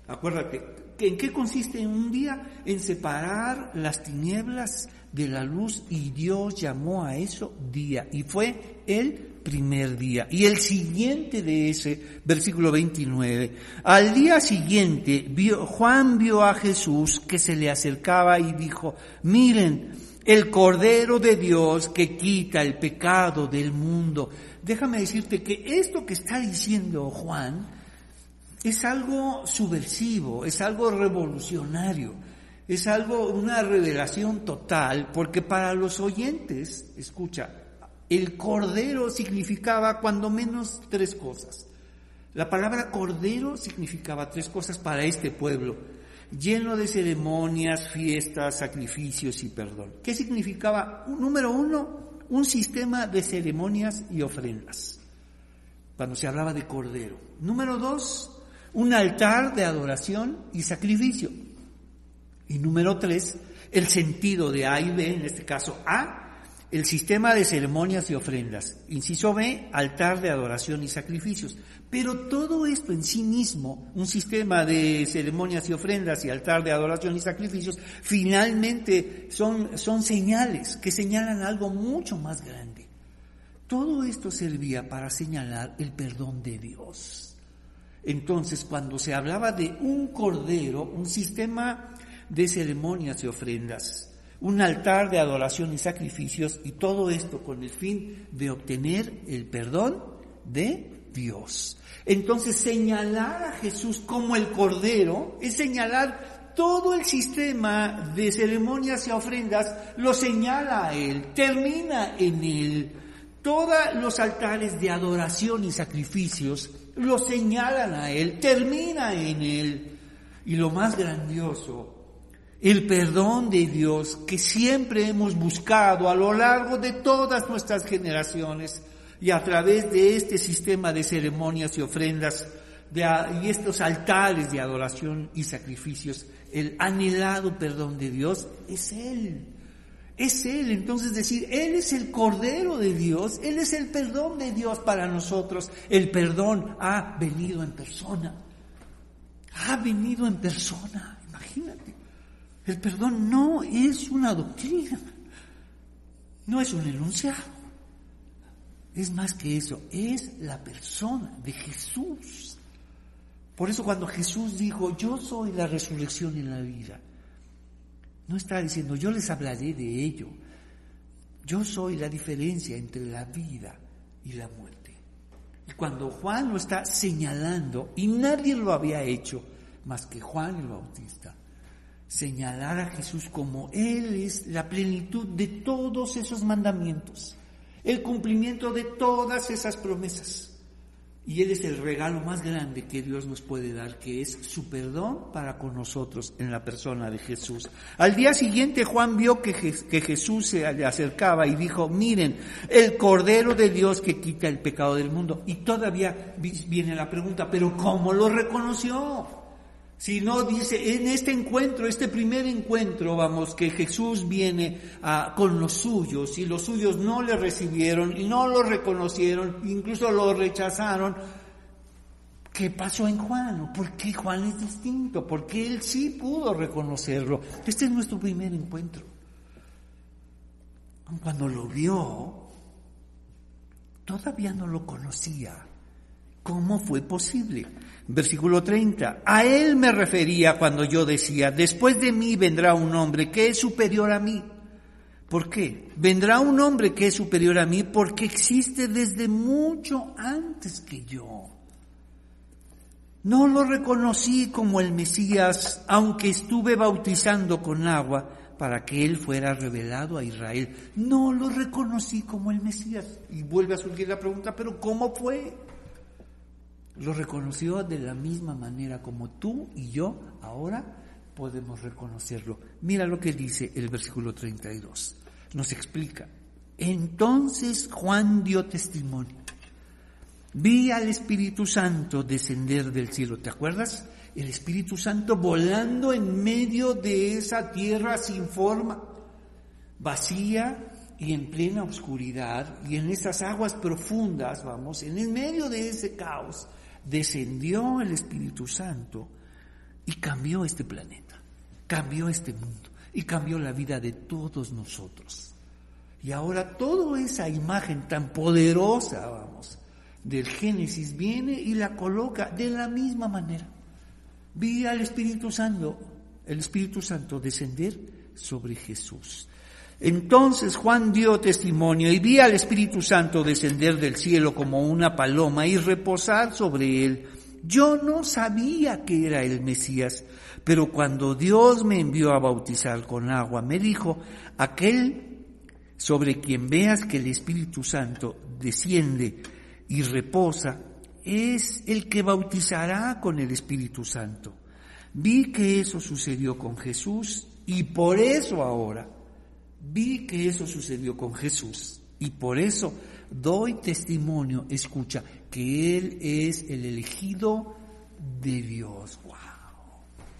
Acuérdate, ¿en qué consiste un día? En separar las tinieblas de la luz y Dios llamó a eso día y fue el primer día. Y el siguiente de ese, versículo 29, al día siguiente Juan vio a Jesús que se le acercaba y dijo, miren, el Cordero de Dios que quita el pecado del mundo. Déjame decirte que esto que está diciendo Juan es algo subversivo, es algo revolucionario es algo, una revelación total, porque para los oyentes, escucha, el cordero significaba cuando menos tres cosas. La palabra cordero significaba tres cosas para este pueblo, lleno de ceremonias, fiestas, sacrificios y perdón. ¿Qué significaba? Número uno, un sistema de ceremonias y ofrendas, cuando se hablaba de cordero. Número dos, un altar de adoración y sacrificio. Y número tres, el sentido de A y B, en este caso A, el sistema de ceremonias y ofrendas. Inciso B, altar de adoración y sacrificios. Pero todo esto en sí mismo, un sistema de ceremonias y ofrendas y altar de adoración y sacrificios, finalmente son, son señales que señalan algo mucho más grande. Todo esto servía para señalar el perdón de Dios. Entonces, cuando se hablaba de un cordero, un sistema de ceremonias y ofrendas, un altar de adoración y sacrificios, y todo esto con el fin de obtener el perdón de Dios. Entonces señalar a Jesús como el Cordero es señalar todo el sistema de ceremonias y ofrendas, lo señala a Él, termina en Él. Todos los altares de adoración y sacrificios lo señalan a Él, termina en Él. Y lo más grandioso el perdón de Dios que siempre hemos buscado a lo largo de todas nuestras generaciones y a través de este sistema de ceremonias y ofrendas y estos altares de adoración y sacrificios, el anhelado perdón de Dios es Él. Es Él, entonces decir, Él es el Cordero de Dios, Él es el perdón de Dios para nosotros. El perdón ha venido en persona. Ha venido en persona, imagínate. El perdón no es una doctrina, no es un enunciado. Es más que eso, es la persona de Jesús. Por eso cuando Jesús dijo, yo soy la resurrección y la vida, no está diciendo, yo les hablaré de ello. Yo soy la diferencia entre la vida y la muerte. Y cuando Juan lo está señalando, y nadie lo había hecho más que Juan el Bautista, señalar a Jesús como Él es la plenitud de todos esos mandamientos, el cumplimiento de todas esas promesas. Y Él es el regalo más grande que Dios nos puede dar, que es su perdón para con nosotros en la persona de Jesús. Al día siguiente Juan vio que, que Jesús se le acercaba y dijo, miren, el Cordero de Dios que quita el pecado del mundo. Y todavía viene la pregunta, pero ¿cómo lo reconoció? Si no dice, en este encuentro, este primer encuentro, vamos, que Jesús viene con los suyos y los suyos no le recibieron y no lo reconocieron, incluso lo rechazaron. ¿Qué pasó en Juan? ¿Por qué Juan es distinto? Porque él sí pudo reconocerlo. Este es nuestro primer encuentro. Cuando lo vio, todavía no lo conocía. ¿Cómo fue posible? Versículo 30. A él me refería cuando yo decía, después de mí vendrá un hombre que es superior a mí. ¿Por qué? Vendrá un hombre que es superior a mí porque existe desde mucho antes que yo. No lo reconocí como el Mesías, aunque estuve bautizando con agua para que él fuera revelado a Israel. No lo reconocí como el Mesías. Y vuelve a surgir la pregunta, pero ¿cómo fue? Lo reconoció de la misma manera como tú y yo ahora podemos reconocerlo. Mira lo que dice el versículo 32. Nos explica. Entonces Juan dio testimonio. Vi al Espíritu Santo descender del cielo. ¿Te acuerdas? El Espíritu Santo volando en medio de esa tierra sin forma, vacía y en plena oscuridad, y en esas aguas profundas, vamos, en el medio de ese caos descendió el Espíritu Santo y cambió este planeta, cambió este mundo y cambió la vida de todos nosotros. Y ahora toda esa imagen tan poderosa, vamos, del Génesis viene y la coloca de la misma manera. Vi al Espíritu Santo, el Espíritu Santo descender sobre Jesús. Entonces Juan dio testimonio y vi al Espíritu Santo descender del cielo como una paloma y reposar sobre él. Yo no sabía que era el Mesías, pero cuando Dios me envió a bautizar con agua, me dijo, aquel sobre quien veas que el Espíritu Santo desciende y reposa, es el que bautizará con el Espíritu Santo. Vi que eso sucedió con Jesús y por eso ahora Vi que eso sucedió con Jesús y por eso doy testimonio, escucha, que Él es el elegido de Dios. ¡Wow!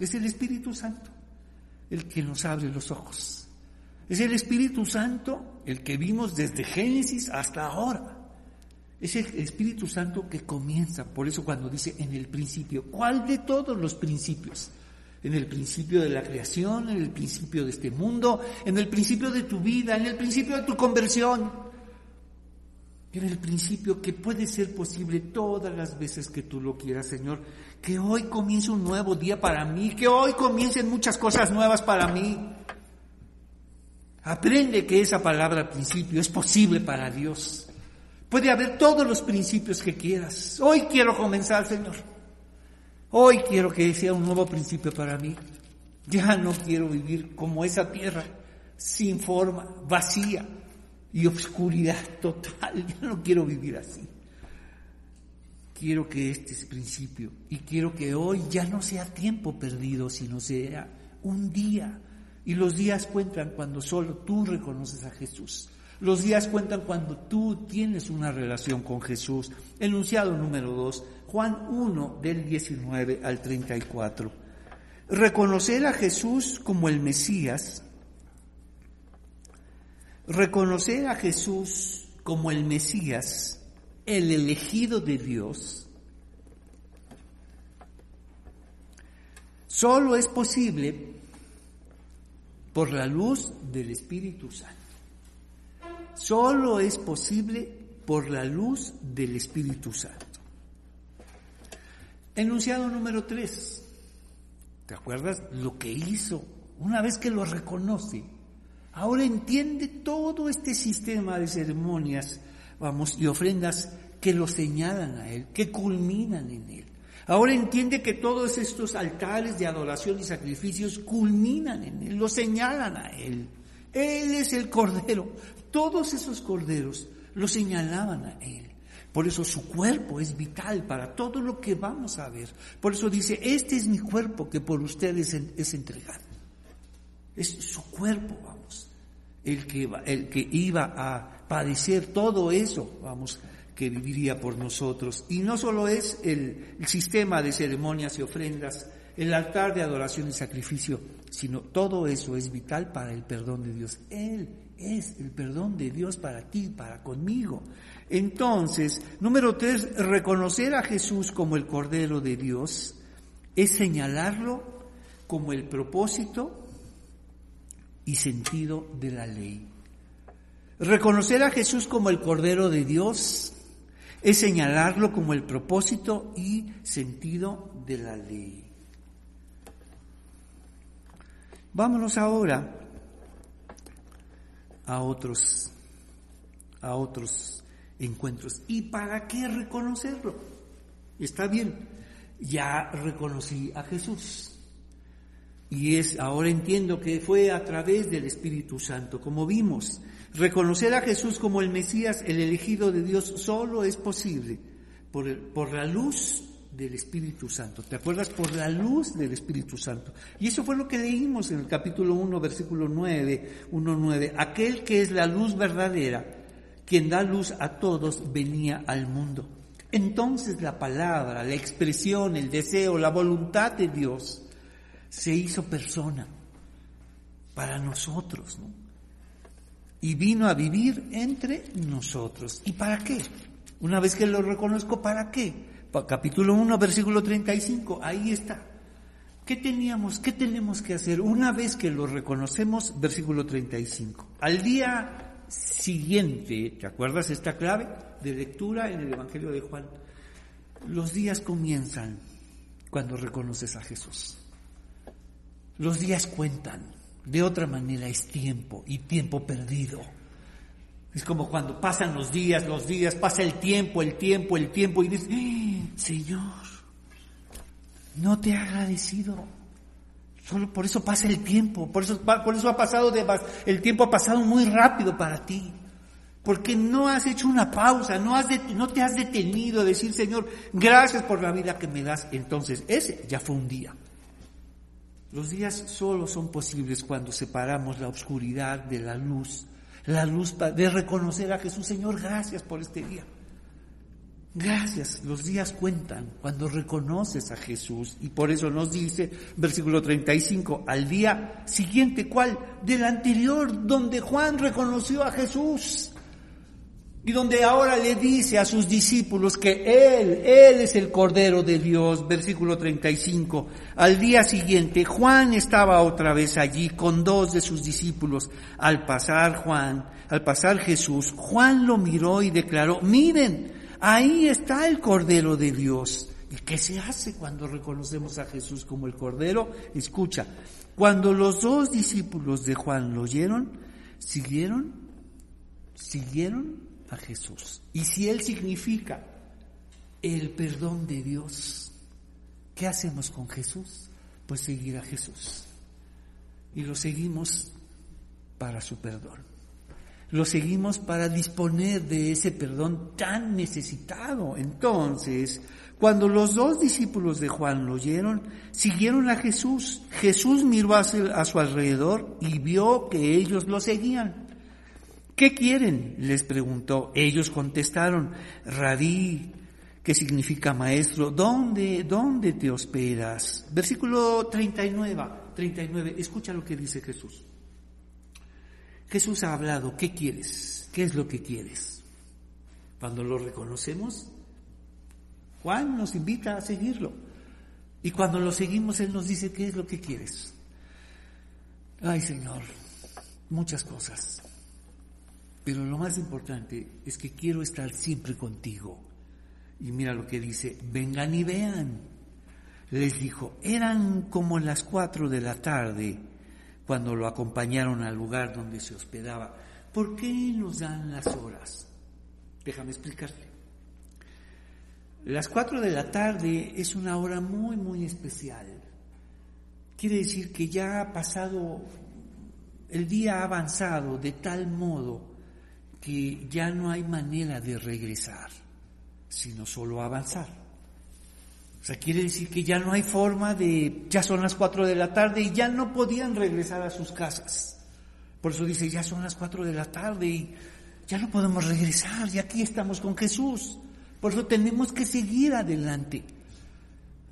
Es el Espíritu Santo el que nos abre los ojos. Es el Espíritu Santo el que vimos desde Génesis hasta ahora. Es el Espíritu Santo que comienza, por eso cuando dice en el principio, ¿cuál de todos los principios? En el principio de la creación, en el principio de este mundo, en el principio de tu vida, en el principio de tu conversión, en el principio que puede ser posible todas las veces que tú lo quieras, Señor, que hoy comience un nuevo día para mí, que hoy comiencen muchas cosas nuevas para mí. Aprende que esa palabra principio es posible para Dios. Puede haber todos los principios que quieras. Hoy quiero comenzar, Señor. Hoy quiero que sea un nuevo principio para mí. Ya no quiero vivir como esa tierra, sin forma, vacía y obscuridad total. [LAUGHS] Ya no quiero vivir así. Quiero que este es principio y quiero que hoy ya no sea tiempo perdido, sino sea un día. Y los días cuentan cuando solo tú reconoces a Jesús. Los días cuentan cuando tú tienes una relación con Jesús. Enunciado número dos, Juan 1 del 19 al 34. Reconocer a Jesús como el Mesías, reconocer a Jesús como el Mesías, el elegido de Dios, solo es posible por la luz del Espíritu Santo. Solo es posible por la luz del Espíritu Santo. Enunciado número tres. ¿Te acuerdas lo que hizo? Una vez que lo reconoce, ahora entiende todo este sistema de ceremonias, vamos, y ofrendas que lo señalan a Él, que culminan en Él. Ahora entiende que todos estos altares de adoración y sacrificios culminan en Él, lo señalan a Él. Él es el Cordero. Todos esos corderos lo señalaban a Él. Por eso su cuerpo es vital para todo lo que vamos a ver. Por eso dice, este es mi cuerpo que por ustedes es entregado. Es su cuerpo, vamos, el que, el que iba a padecer todo eso, vamos, que viviría por nosotros. Y no solo es el, el sistema de ceremonias y ofrendas, el altar de adoración y sacrificio, sino todo eso es vital para el perdón de Dios. Él es el perdón de Dios para ti, para conmigo. Entonces, número tres, reconocer a Jesús como el Cordero de Dios es señalarlo como el propósito y sentido de la ley. Reconocer a Jesús como el Cordero de Dios es señalarlo como el propósito y sentido de la ley. Vámonos ahora a otros, a otros encuentros. ¿Y para qué reconocerlo? Está bien, ya reconocí a Jesús. Y es, ahora entiendo que fue a través del Espíritu Santo, como vimos. Reconocer a Jesús como el Mesías, el elegido de Dios, solo es posible por, por la luz del Espíritu Santo. ¿Te acuerdas? Por la luz del Espíritu Santo. Y eso fue lo que leímos en el capítulo 1, versículo 9, 1, 9. Aquel que es la luz verdadera, quien da luz a todos, venía al mundo. Entonces la palabra, la expresión, el deseo, la voluntad de Dios se hizo persona para nosotros, ¿no? Y vino a vivir entre nosotros. ¿Y para qué? Una vez que lo reconozco, ¿para qué? Capítulo 1, versículo 35, ahí está. ¿Qué teníamos, qué tenemos que hacer una vez que lo reconocemos? Versículo 35. Al día siguiente, ¿te acuerdas esta clave de lectura en el Evangelio de Juan? Los días comienzan cuando reconoces a Jesús. Los días cuentan. De otra manera es tiempo y tiempo perdido. Es como cuando pasan los días, los días, pasa el tiempo, el tiempo, el tiempo y dices, ¡Eh, Señor, no te he agradecido. Solo por eso pasa el tiempo, por eso, por eso ha pasado, de, el tiempo ha pasado muy rápido para ti. Porque no has hecho una pausa, no, has no te has detenido a decir, Señor, gracias por la vida que me das. Entonces, ese ya fue un día. Los días solo son posibles cuando separamos la oscuridad de la luz la luz de reconocer a Jesús, Señor, gracias por este día. Gracias, los días cuentan cuando reconoces a Jesús y por eso nos dice versículo 35, al día siguiente, ¿cuál? Del anterior, donde Juan reconoció a Jesús y donde ahora le dice a sus discípulos que Él, Él es el Cordero de Dios, versículo 35. Al día siguiente, Juan estaba otra vez allí con dos de sus discípulos. Al pasar Juan, al pasar Jesús, Juan lo miró y declaró, miren, ahí está el Cordero de Dios. ¿Y qué se hace cuando reconocemos a Jesús como el Cordero? Escucha, cuando los dos discípulos de Juan lo oyeron, siguieron, siguieron a Jesús. Y si Él significa el perdón de Dios, ¿qué hacemos con Jesús? Pues seguir a Jesús. Y lo seguimos para su perdón. Lo seguimos para disponer de ese perdón tan necesitado. Entonces, cuando los dos discípulos de Juan lo oyeron, siguieron a Jesús. Jesús miró a su alrededor y vio que ellos lo seguían. ¿Qué quieren? les preguntó. Ellos contestaron, Rabí, que significa maestro, ¿dónde, dónde te hospedas? Versículo 39, 39, escucha lo que dice Jesús. Jesús ha hablado, ¿qué quieres? ¿Qué es lo que quieres? Cuando lo reconocemos, Juan nos invita a seguirlo. Y cuando lo seguimos, Él nos dice, ¿qué es lo que quieres? Ay Señor, muchas cosas. Pero lo más importante es que quiero estar siempre contigo. Y mira lo que dice, vengan y vean. Les dijo, eran como las cuatro de la tarde cuando lo acompañaron al lugar donde se hospedaba. ¿Por qué nos dan las horas? Déjame explicarte. Las cuatro de la tarde es una hora muy, muy especial. Quiere decir que ya ha pasado, el día ha avanzado de tal modo que ya no hay manera de regresar. sino solo avanzar. O sea, quiere decir que ya no hay forma de, ya son las cuatro de la tarde y ya no podían regresar a sus casas. Por eso dice, ya son las cuatro de la tarde y ya no podemos regresar, y aquí estamos con Jesús. Por eso tenemos que seguir adelante.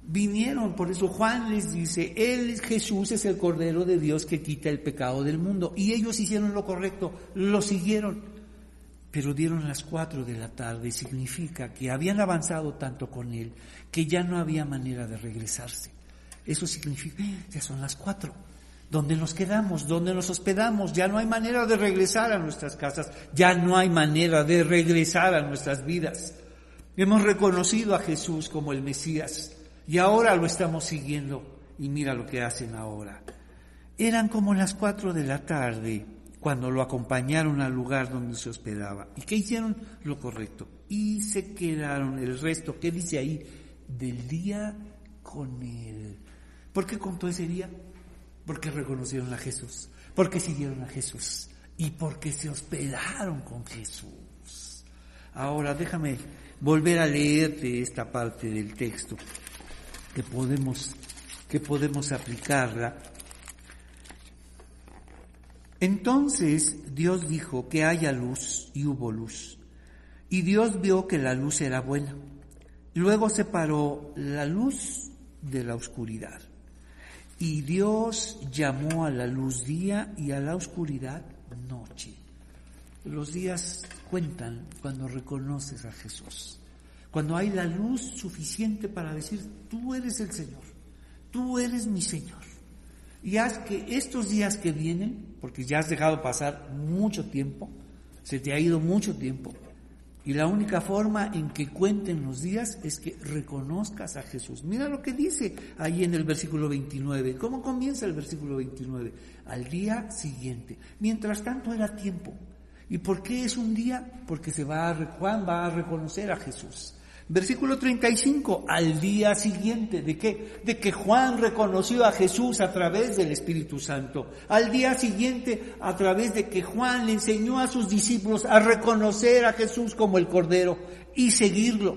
Vinieron, por eso Juan les dice, Él, Jesús, es el Cordero de Dios que quita el pecado del mundo. Y ellos hicieron lo correcto, lo siguieron. Pero dieron las cuatro de la tarde, significa que habían avanzado tanto con Él que ya no había manera de regresarse. Eso significa, ya son las cuatro. ¿Dónde nos quedamos? ¿Dónde nos hospedamos? Ya no hay manera de regresar a nuestras casas, ya no hay manera de regresar a nuestras vidas. Hemos reconocido a Jesús como el Mesías y ahora lo estamos siguiendo y mira lo que hacen ahora. Eran como las cuatro de la tarde cuando lo acompañaron al lugar donde se hospedaba. ¿Y qué hicieron? Lo correcto. Y se quedaron el resto, ¿qué dice ahí? Del día con él. ¿Por qué contó ese día? Porque reconocieron a Jesús, porque siguieron a Jesús y porque se hospedaron con Jesús. Ahora déjame volver a leerte esta parte del texto que podemos, que podemos aplicarla. Entonces Dios dijo que haya luz y hubo luz. Y Dios vio que la luz era buena. Luego separó la luz de la oscuridad. Y Dios llamó a la luz día y a la oscuridad noche. Los días cuentan cuando reconoces a Jesús. Cuando hay la luz suficiente para decir, tú eres el Señor, tú eres mi Señor. Y haz que estos días que vienen, porque ya has dejado pasar mucho tiempo, se te ha ido mucho tiempo, y la única forma en que cuenten los días es que reconozcas a Jesús. Mira lo que dice ahí en el versículo 29. ¿Cómo comienza el versículo 29? Al día siguiente. Mientras tanto era tiempo. ¿Y por qué es un día? Porque se va a, Juan va a reconocer a Jesús. Versículo 35, al día siguiente, ¿de qué? De que Juan reconoció a Jesús a través del Espíritu Santo. Al día siguiente, a través de que Juan le enseñó a sus discípulos a reconocer a Jesús como el Cordero y seguirlo.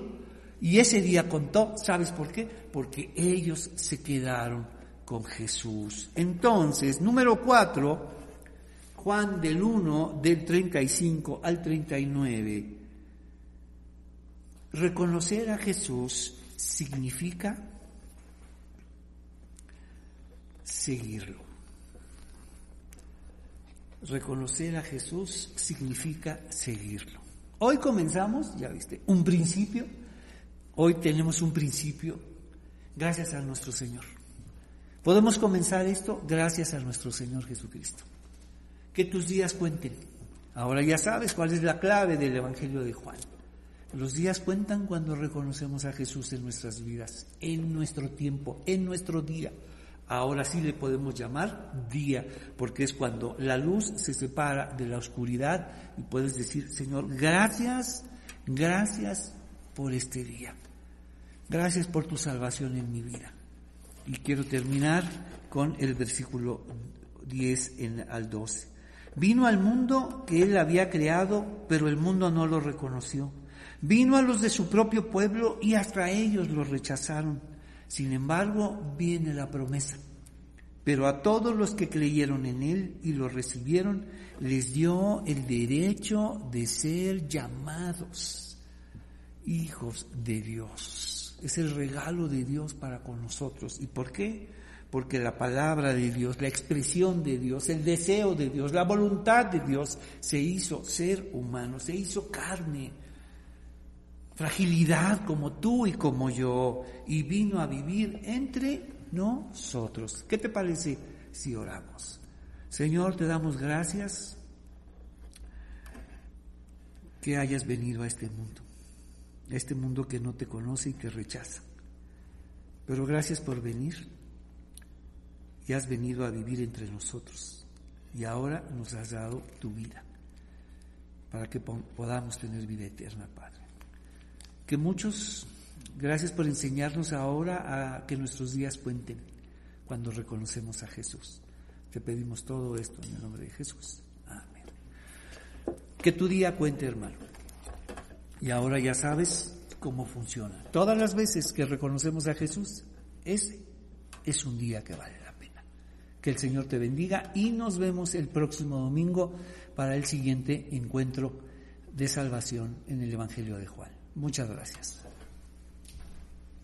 Y ese día contó, ¿sabes por qué? Porque ellos se quedaron con Jesús. Entonces, número cuatro, Juan del 1, del 35 al 39 Reconocer a Jesús significa seguirlo. Reconocer a Jesús significa seguirlo. Hoy comenzamos, ya viste, un principio. Hoy tenemos un principio gracias a nuestro Señor. Podemos comenzar esto gracias a nuestro Señor Jesucristo. Que tus días cuenten. Ahora ya sabes cuál es la clave del Evangelio de Juan. Los días cuentan cuando reconocemos a Jesús en nuestras vidas, en nuestro tiempo, en nuestro día. Ahora sí le podemos llamar día, porque es cuando la luz se separa de la oscuridad y puedes decir, Señor, gracias, gracias por este día. Gracias por tu salvación en mi vida. Y quiero terminar con el versículo 10 en, al 12. Vino al mundo que él había creado, pero el mundo no lo reconoció. Vino a los de su propio pueblo y hasta ellos lo rechazaron. Sin embargo, viene la promesa. Pero a todos los que creyeron en Él y lo recibieron, les dio el derecho de ser llamados hijos de Dios. Es el regalo de Dios para con nosotros. ¿Y por qué? Porque la palabra de Dios, la expresión de Dios, el deseo de Dios, la voluntad de Dios se hizo ser humano, se hizo carne fragilidad como tú y como yo, y vino a vivir entre nosotros. ¿Qué te parece si oramos? Señor, te damos gracias que hayas venido a este mundo, este mundo que no te conoce y que rechaza. Pero gracias por venir y has venido a vivir entre nosotros. Y ahora nos has dado tu vida para que podamos tener vida eterna, Padre que muchos, gracias por enseñarnos ahora a que nuestros días cuenten cuando reconocemos a Jesús. Te pedimos todo esto en el nombre de Jesús. Amén. Que tu día cuente, hermano. Y ahora ya sabes, como funciona. Todas las veces que reconocemos a Jesús, ese es un día que vale la pena. Que el Señor te bendiga y nos vemos el próximo domingo para el siguiente encuentro de salvación en el Evangelio de Juan. Muchas gracias.